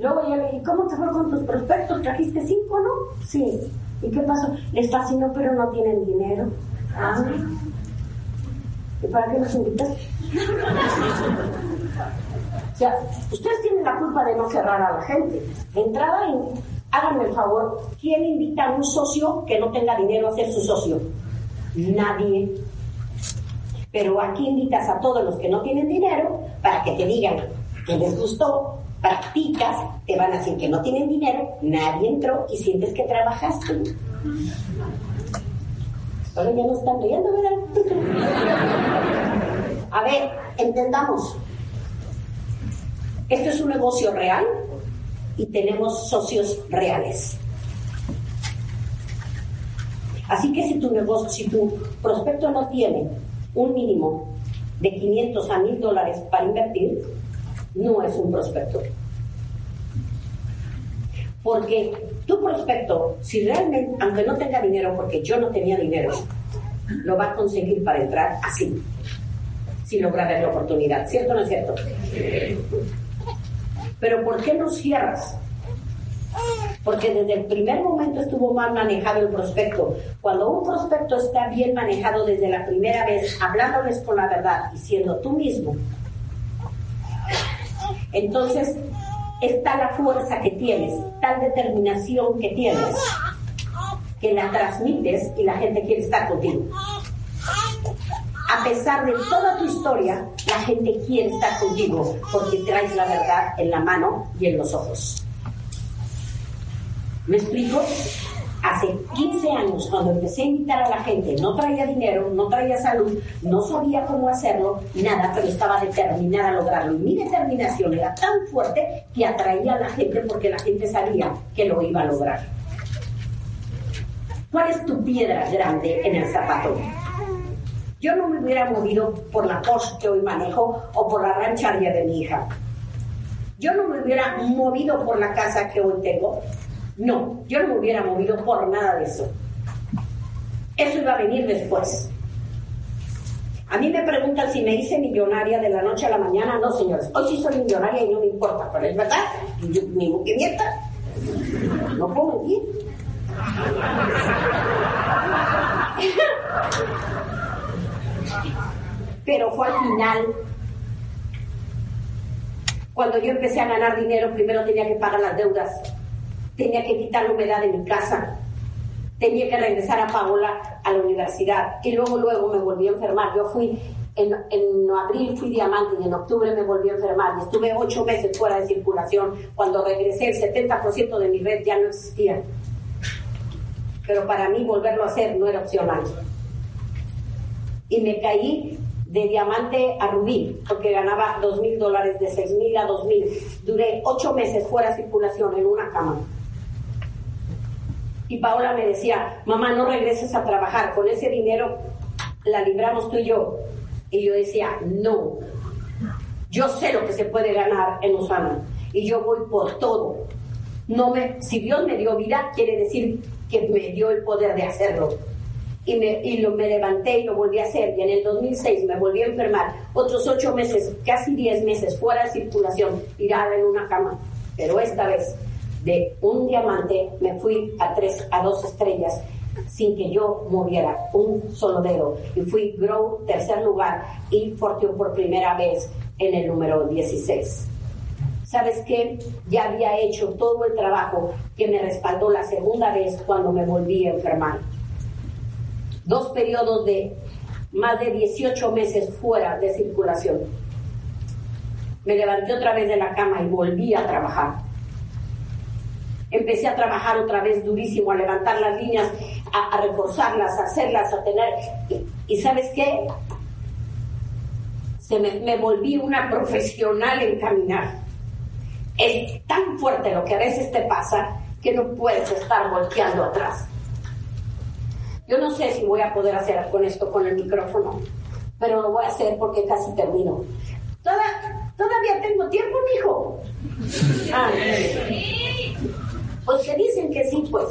Luego ya le dije, ¿cómo te fue con tus prospectos? ¿Trajiste cinco, no? Sí. ¿Y qué pasó? Les fascinó, pero no tienen dinero. Ah. ¿Y para qué los invitas? o sea, ustedes tienen la culpa de no cerrar a la gente. Entrada, en, háganme el favor, ¿quién invita a un socio que no tenga dinero a ser su socio? Nadie. Pero aquí invitas a todos los que no tienen dinero para que te digan que les gustó, practicas, te van a decir que no tienen dinero, nadie entró y sientes que trabajaste. Ahora ya no están riendo, ¿verdad? A ver, entendamos. Esto es un negocio real y tenemos socios reales. Así que si tu negocio, si tu prospecto no tiene un mínimo de 500 a 1000 dólares para invertir, no es un prospecto. Porque tu prospecto, si realmente, aunque no tenga dinero, porque yo no tenía dinero, lo va a conseguir para entrar así, si logra ver la oportunidad. ¿Cierto o no es cierto? Pero ¿por qué no cierras? Porque desde el primer momento estuvo mal manejado el prospecto. Cuando un prospecto está bien manejado desde la primera vez, hablándoles con la verdad y siendo tú mismo, entonces está la fuerza que tienes, tal determinación que tienes, que la transmites y la gente quiere estar contigo. A pesar de toda tu historia, la gente quiere estar contigo porque traes la verdad en la mano y en los ojos. ¿Me explico? Hace 15 años, cuando empecé a invitar a la gente, no traía dinero, no traía salud, no sabía cómo hacerlo, nada, pero estaba determinada a lograrlo. Y mi determinación era tan fuerte que atraía a la gente porque la gente sabía que lo iba a lograr. ¿Cuál es tu piedra grande en el zapato? Yo no me hubiera movido por la Porsche que hoy manejo o por la rancharia de mi hija. Yo no me hubiera movido por la casa que hoy tengo no, yo no me hubiera movido por nada de eso. Eso iba a venir después. A mí me preguntan si me hice millonaria de la noche a la mañana. No, señores, hoy sí soy millonaria y no me importa, pero es verdad, yo, mi mienta. No puedo mentir. Pero fue al final, cuando yo empecé a ganar dinero, primero tenía que pagar las deudas tenía que quitar la humedad de mi casa, tenía que regresar a Paola a la universidad y luego, luego me volví a enfermar. Yo fui, en, en abril fui diamante y en octubre me volví a enfermar y estuve ocho meses fuera de circulación. Cuando regresé el 70% de mi red ya no existía. Pero para mí volverlo a hacer no era opcional. Y me caí de diamante a rubí, porque ganaba dos mil dólares, de seis mil a dos mil. Duré ocho meses fuera de circulación en una cama. Y Paola me decía, mamá, no regreses a trabajar, con ese dinero la libramos tú y yo. Y yo decía, no, yo sé lo que se puede ganar en Usana y yo voy por todo. No me, si Dios me dio vida, quiere decir que me dio el poder de hacerlo. Y, me, y lo, me levanté y lo volví a hacer. Y en el 2006 me volví a enfermar. Otros ocho meses, casi diez meses, fuera de circulación, tirada en una cama. Pero esta vez de un diamante me fui a tres, a dos estrellas sin que yo moviera un solo dedo y fui Grow tercer lugar y Fortune por primera vez en el número 16. ¿Sabes qué? Ya había hecho todo el trabajo que me respaldó la segunda vez cuando me volví a enfermar. Dos periodos de más de 18 meses fuera de circulación. Me levanté otra vez de la cama y volví a trabajar empecé a trabajar otra vez durísimo, a levantar las líneas, a, reforzarlas, a hacerlas, a tener... Y, ¿sabes qué? Se me, me volví una profesional en caminar. Es tan fuerte lo que a veces te pasa que no puedes estar volteando atrás. Yo no sé si voy a poder hacer con esto con el micrófono, pero lo voy a hacer porque casi termino. todavía tengo tiempo, mijo. Ah, pues que dicen que sí, pues.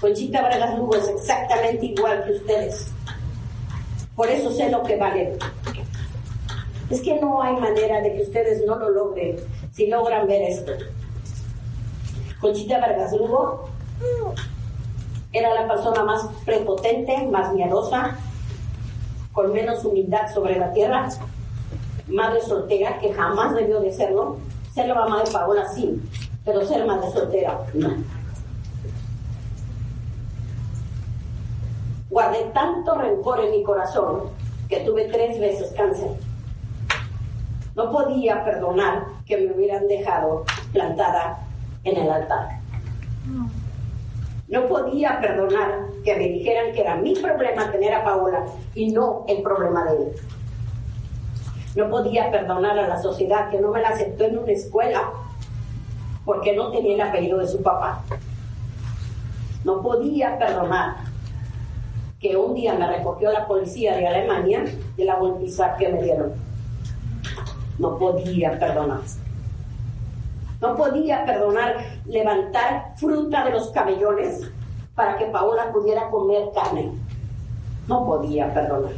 Conchita Bragas Lugo es exactamente igual que ustedes. Por eso sé lo que vale. Es que no hay manera de que ustedes no lo logren si logran ver esto. Conchita Vargas Lugo era la persona más prepotente, más miedosa, con menos humildad sobre la tierra, madre soltera, que jamás debió de serlo. Ser la mamá de Paola sí, pero ser madre soltera no. Guardé tanto rencor en mi corazón que tuve tres veces cáncer. No podía perdonar que me hubieran dejado plantada en el altar. No podía perdonar que me dijeran que era mi problema tener a Paola y no el problema de él. No podía perdonar a la sociedad que no me la aceptó en una escuela porque no tenía el apellido de su papá. No podía perdonar que un día me recogió la policía de Alemania de la golpiza que me dieron. No podía perdonar. No podía perdonar levantar fruta de los camellones para que Paola pudiera comer carne. No podía perdonar.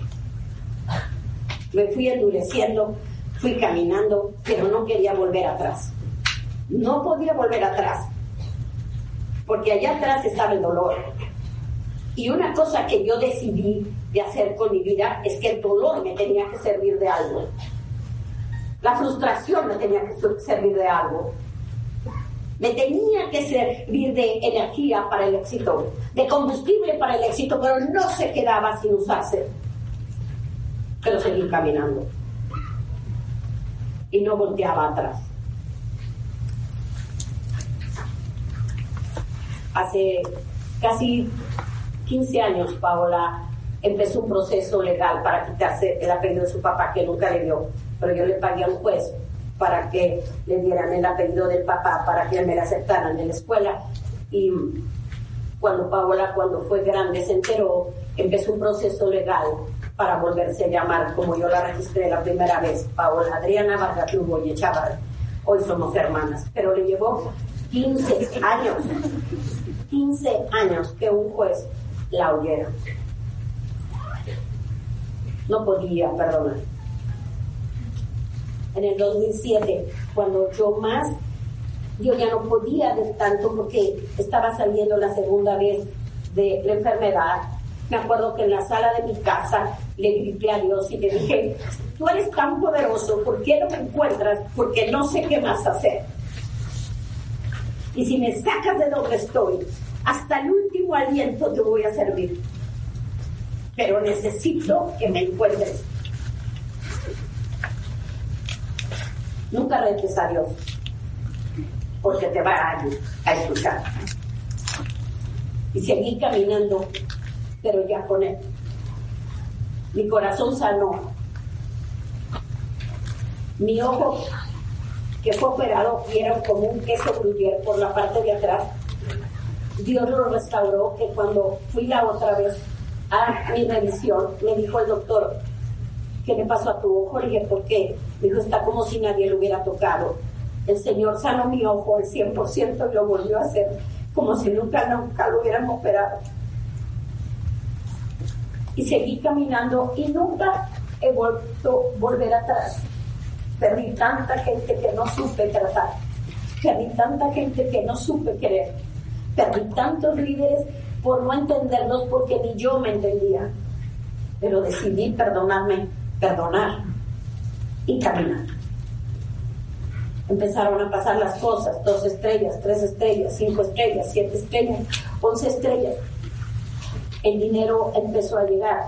Me fui endureciendo, fui caminando, pero no quería volver atrás. No podía volver atrás, porque allá atrás estaba el dolor. Y una cosa que yo decidí de hacer con mi vida es que el dolor me tenía que servir de algo. La frustración me tenía que servir de algo. Me tenía que servir de energía para el éxito, de combustible para el éxito, pero no se quedaba sin usarse. Pero seguí caminando. Y no volteaba atrás. Hace casi 15 años, Paola empezó un proceso legal para quitarse el apellido de su papá, que nunca le dio, pero yo le pagué a un juez para que le dieran el apellido del papá, para que me la aceptaran en la escuela. Y cuando Paola, cuando fue grande, se enteró, empezó un proceso legal para volverse a llamar, como yo la registré la primera vez, Paola Adriana Vargas Lugo y. Hoy somos hermanas, pero le llevó 15 años, 15 años que un juez la oyera. No podía perdonar en el 2007, cuando yo más, yo ya no podía de tanto porque estaba saliendo la segunda vez de la enfermedad. Me acuerdo que en la sala de mi casa le grité a Dios y le dije, tú eres tan poderoso, ¿por qué no me encuentras? Porque no sé qué más hacer. Y si me sacas de donde estoy, hasta el último aliento te voy a servir. Pero necesito que me encuentres Nunca retes a Dios, porque te va a, a escuchar. Y seguí caminando, pero ya con Él. Mi corazón sanó. Mi ojo, que fue operado y era como un queso gruyere por la parte de atrás, Dios lo restauró, que cuando fui la otra vez a mi revisión, me dijo el doctor, ¿qué le pasó a tu ojo? Le dije, ¿por qué? Me dijo, está como si nadie lo hubiera tocado. El Señor sanó mi ojo al 100% y lo volvió a hacer como si nunca, nunca lo hubieran operado. Y seguí caminando y nunca he vuelto a volver atrás. Perdí tanta gente que no supe tratar. Perdí tanta gente que no supe querer. Perdí tantos líderes por no entenderlos porque ni yo me entendía. Pero decidí perdonarme perdonar y caminar. Empezaron a pasar las cosas, dos estrellas, tres estrellas, cinco estrellas, siete estrellas, once estrellas. El dinero empezó a llegar.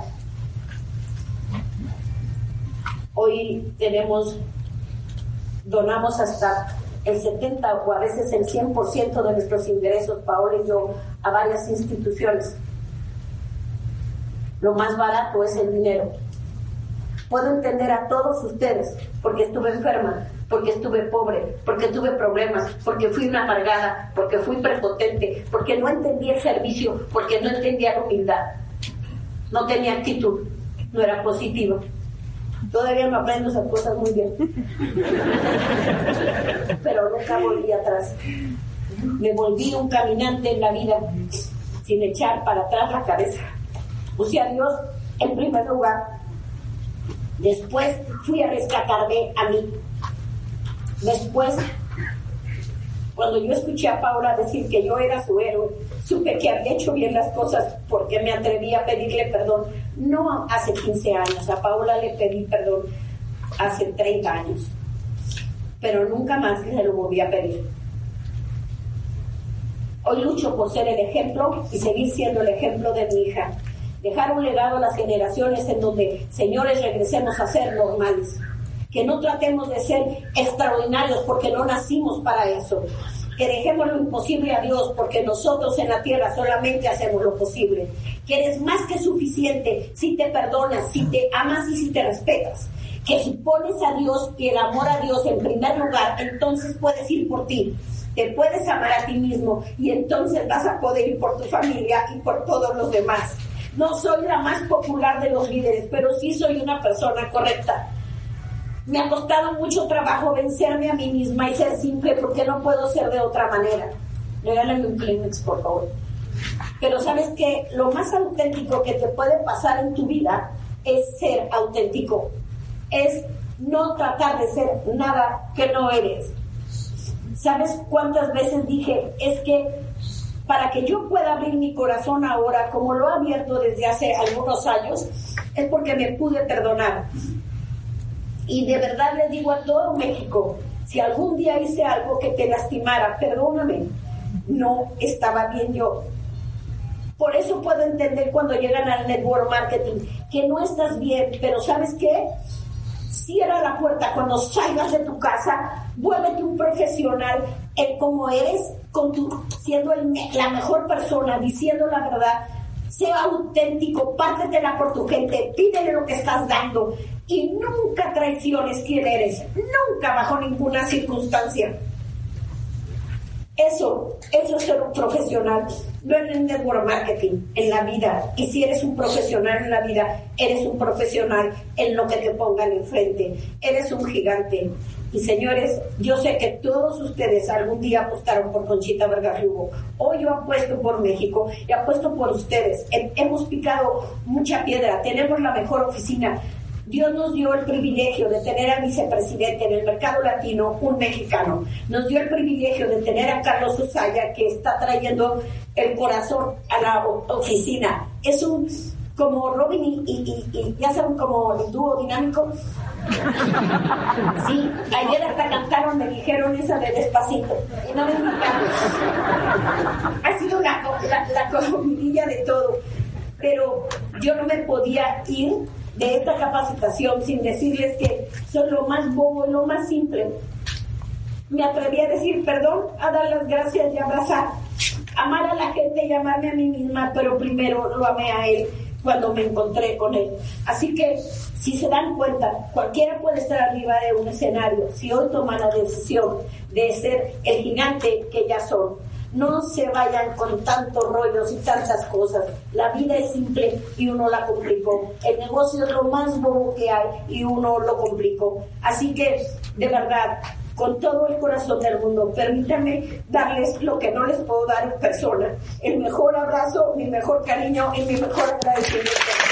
Hoy tenemos, donamos hasta el 70 o a veces el 100% de nuestros ingresos, Paola y yo, a varias instituciones. Lo más barato es el dinero. Puedo entender a todos ustedes porque estuve enferma, porque estuve pobre, porque tuve problemas, porque fui una amargada, porque fui prepotente, porque no entendía el servicio, porque no entendía la humildad. No tenía actitud, no era positivo. Todavía no aprendo esas cosas muy bien. Pero nunca volví atrás. Me volví un caminante en la vida sin echar para atrás la cabeza. Puse a Dios en primer lugar Después fui a rescatarme a mí. Después Cuando yo escuché a Paula decir que yo era su héroe, supe que había hecho bien las cosas porque me atreví a pedirle perdón. No hace 15 años, a Paula le pedí perdón hace 30 años, pero nunca más le lo volví a pedir. Hoy lucho por ser el ejemplo y seguir siendo el ejemplo de mi hija. Dejar un legado a las generaciones en donde, señores, regresemos a ser normales. Que no tratemos de ser extraordinarios porque no nacimos para eso, que dejemos lo imposible a Dios porque nosotros en la tierra solamente hacemos lo posible, que eres más que suficiente si te perdonas, si te amas y si te respetas, que si pones a Dios y el amor a Dios en primer lugar, entonces puedes ir por ti, te puedes amar a ti mismo y entonces vas a poder ir por tu familia y por todos los demás. No soy la más popular de los líderes, pero sí soy una persona correcta me ha costado mucho trabajo vencerme a mí misma y ser simple porque no puedo ser de otra manera. Regálame un Kleenex, por favor. Pero sabes que lo más auténtico que te puede pasar en tu vida es ser auténtico. Es no tratar de ser nada que no eres. ¿Sabes cuántas veces dije? Es que para que yo pueda abrir mi corazón ahora, como lo he abierto desde hace algunos años, es porque me pude perdonar. Y de verdad les digo a todo México, si algún día hice algo que te lastimara, perdóname, no estaba bien yo. Por eso puedo entender cuando llegan al network marketing que no estás bien, pero ¿sabes qué? Cierra la puerta. Cuando salgas de tu casa, vuélvete un profesional en cómo eres, con tu, siendo la mejor persona, diciendo la verdad, sea auténtico, pártetela por tu gente, pídele lo que estás dando, y nunca traiciones quién eres, nunca bajo ninguna circunstancia. Eso, eso es ser un profesional, no en el network marketing, en la vida. Y si eres un profesional en la vida, eres un profesional en lo que te pongan enfrente. Eres un gigante. Y señores, yo sé que todos ustedes algún día apostaron por Conchita Vargas Lugo. Hoy yo apuesto por México y apuesto por ustedes. Hemos picado mucha piedra, tenemos la mejor oficina, Dios nos dio el privilegio de tener al vicepresidente en el mercado latino, un mexicano. Nos dio el privilegio de tener a Carlos Usaya, que está trayendo el corazón a la oficina. Es un como Robin y, ya saben como el dúo dinámico. Sí, ayer hasta cantaron, me dijeron esa de despacito. Y no me Ha sido la, la, de todo. Pero yo no me podía ir de esta capacitación sin decirles que son lo más bobo, lo más simple. Me atreví a decir perdón, a dar las gracias y abrazar, amar a la gente y amarme a mí misma, pero primero lo amé a él cuando me encontré con él. Así que, si se dan cuenta, cualquiera puede estar arriba de un escenario si hoy toma la decisión de ser el gigante que ya son no se vayan con tantos rollos y tantas cosas. La vida es simple y uno la complicó. El negocio es lo más bobo que hay y uno lo complicó. Así que, de verdad, con todo el corazón del mundo, permítanme darles lo que no les puedo dar en persona. El mejor abrazo, mi mejor cariño y mi mejor agradecimiento.